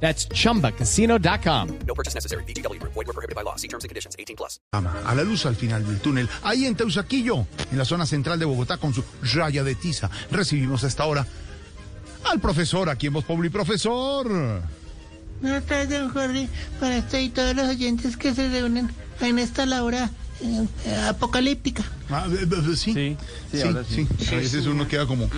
That's chumbacasino.com. No purchase necessary. BGW. Void were prohibited by law. See terms and conditions. 18 plus. A la luz al final del túnel, ahí en Teusaquillo, en la zona central de Bogotá, con su raya de tiza. Recibimos a esta hora al profesor, aquí en Voz Populi. Profesor. Buenas tardes, don Jorge, para usted y todos los oyentes que se reúnen en esta la hora eh, apocalíptica. Ah, sí, Sí, sí, ahora sí. A veces uno queda como,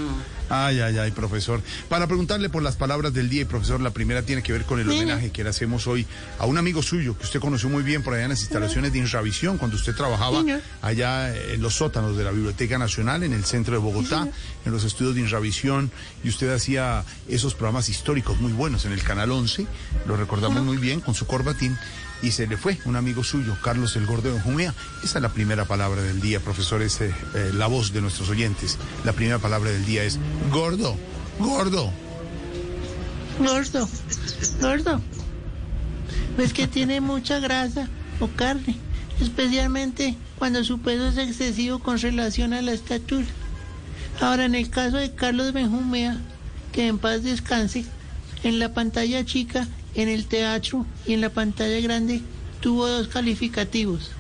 ay, ay, ay, profesor. Para preguntarle por las palabras del día, y profesor, la primera tiene que ver con el Sí. homenaje que le hacemos hoy a un amigo suyo que usted conoció muy bien por allá en las instalaciones de Inravisión, cuando usted trabajaba allá en los sótanos de la Biblioteca Nacional, en el centro de Bogotá, en los estudios de Inravisión, y usted hacía esos programas históricos muy buenos en el Canal 11, lo recordamos muy bien, con su corbatín, y se le fue un amigo suyo, Carlos el Gordo de Benjumea. Esa es la primera palabra del día, profesor, eh, eh, la voz de nuestros oyentes. La primera palabra del día es gordo, gordo. Gordo, gordo. Pues que tiene mucha grasa o carne, especialmente cuando su peso es excesivo con relación a la estatura. Ahora, en el caso de Carlos Benjumea, que en paz descanse, en la pantalla chica, en el teatro y en la pantalla grande tuvo dos calificativos.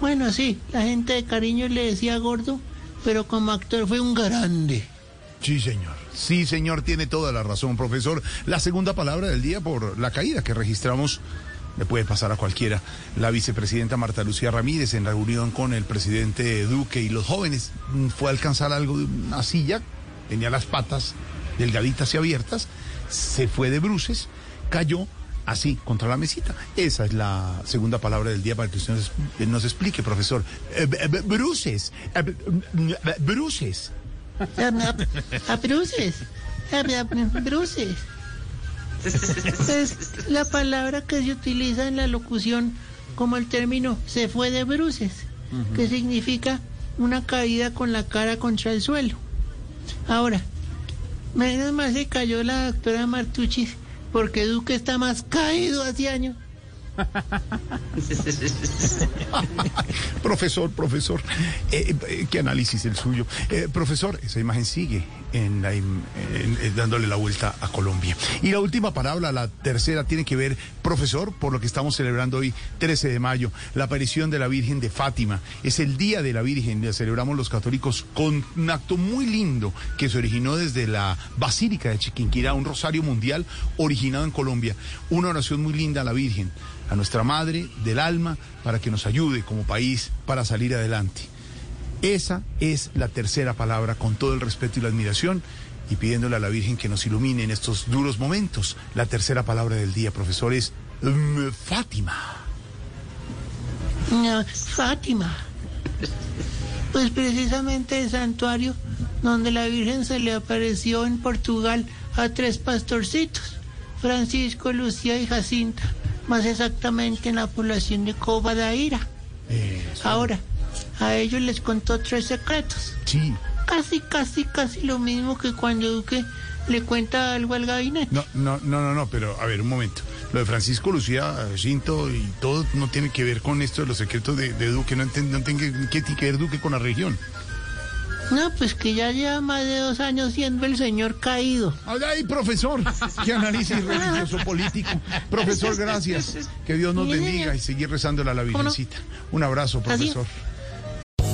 Bueno, sí, la gente de cariño le decía gordo, pero como actor fue un grande. Sí, señor. Sí, señor, tiene toda la razón, profesor. La segunda palabra del día por la caída que registramos le puede pasar a cualquiera. La vicepresidenta Marta Lucía Ramírez en reunión con el presidente Duque y los jóvenes fue a alcanzar algo de una silla, tenía las patas delgaditas y abiertas, se fue de bruces, cayó así contra la mesita. Esa es la segunda palabra del día para que usted nos, nos explique, profesor. Eh, bruces, eh, bruces. A, a bruces. A, a bruces. Es la palabra que se utiliza en la locución como el término se fue de bruces, que significa una caída con la cara contra el suelo. Ahora, menos mal se cayó la doctora Martuchis, porque Duque está más caído hace años. Profesor, profesor, eh, eh, qué análisis el suyo. Eh, profesor, esa imagen sigue en la dándole la vuelta a Colombia. Y la última palabra, la tercera, tiene que ver, profesor, por lo que estamos celebrando hoy, 13 de mayo, la aparición de la Virgen de Fátima. Es el Día de la Virgen, la celebramos los católicos con un acto muy lindo que se originó desde la Basílica de Chiquinquirá, un rosario mundial originado en Colombia. Una oración muy linda a la Virgen, a nuestra Madre del alma, para que nos ayude como país para salir adelante. Esa es la tercera palabra, con todo el respeto y la admiración, y pidiéndole a la Virgen que nos ilumine en estos duros momentos. La tercera palabra del día, profesor, es mm, Fátima. Fátima. Pues precisamente el santuario donde la Virgen se le apareció en Portugal a tres pastorcitos, Francisco, Lucía y Jacinta, más exactamente en la población de Cobadaira. Eso. Ahora, a ellos les contó tres secretos. Sí. Casi, casi, casi lo mismo que cuando Duque le cuenta algo al gabinete. No, no, no, no, no, pero a ver, un momento. Lo de Francisco Lucía Cinto y todo no tiene que ver con esto de los secretos de, de Duque. No entiendo, no tiene que- qué tiene que ver Duque con la región. No, pues que ya lleva más de dos años siendo el señor caído. Ay, profesor, qué análisis religioso político. Profesor, gracias. Que Dios nos bendiga y seguir rezándole a la. Virgencita. Un abrazo, profesor.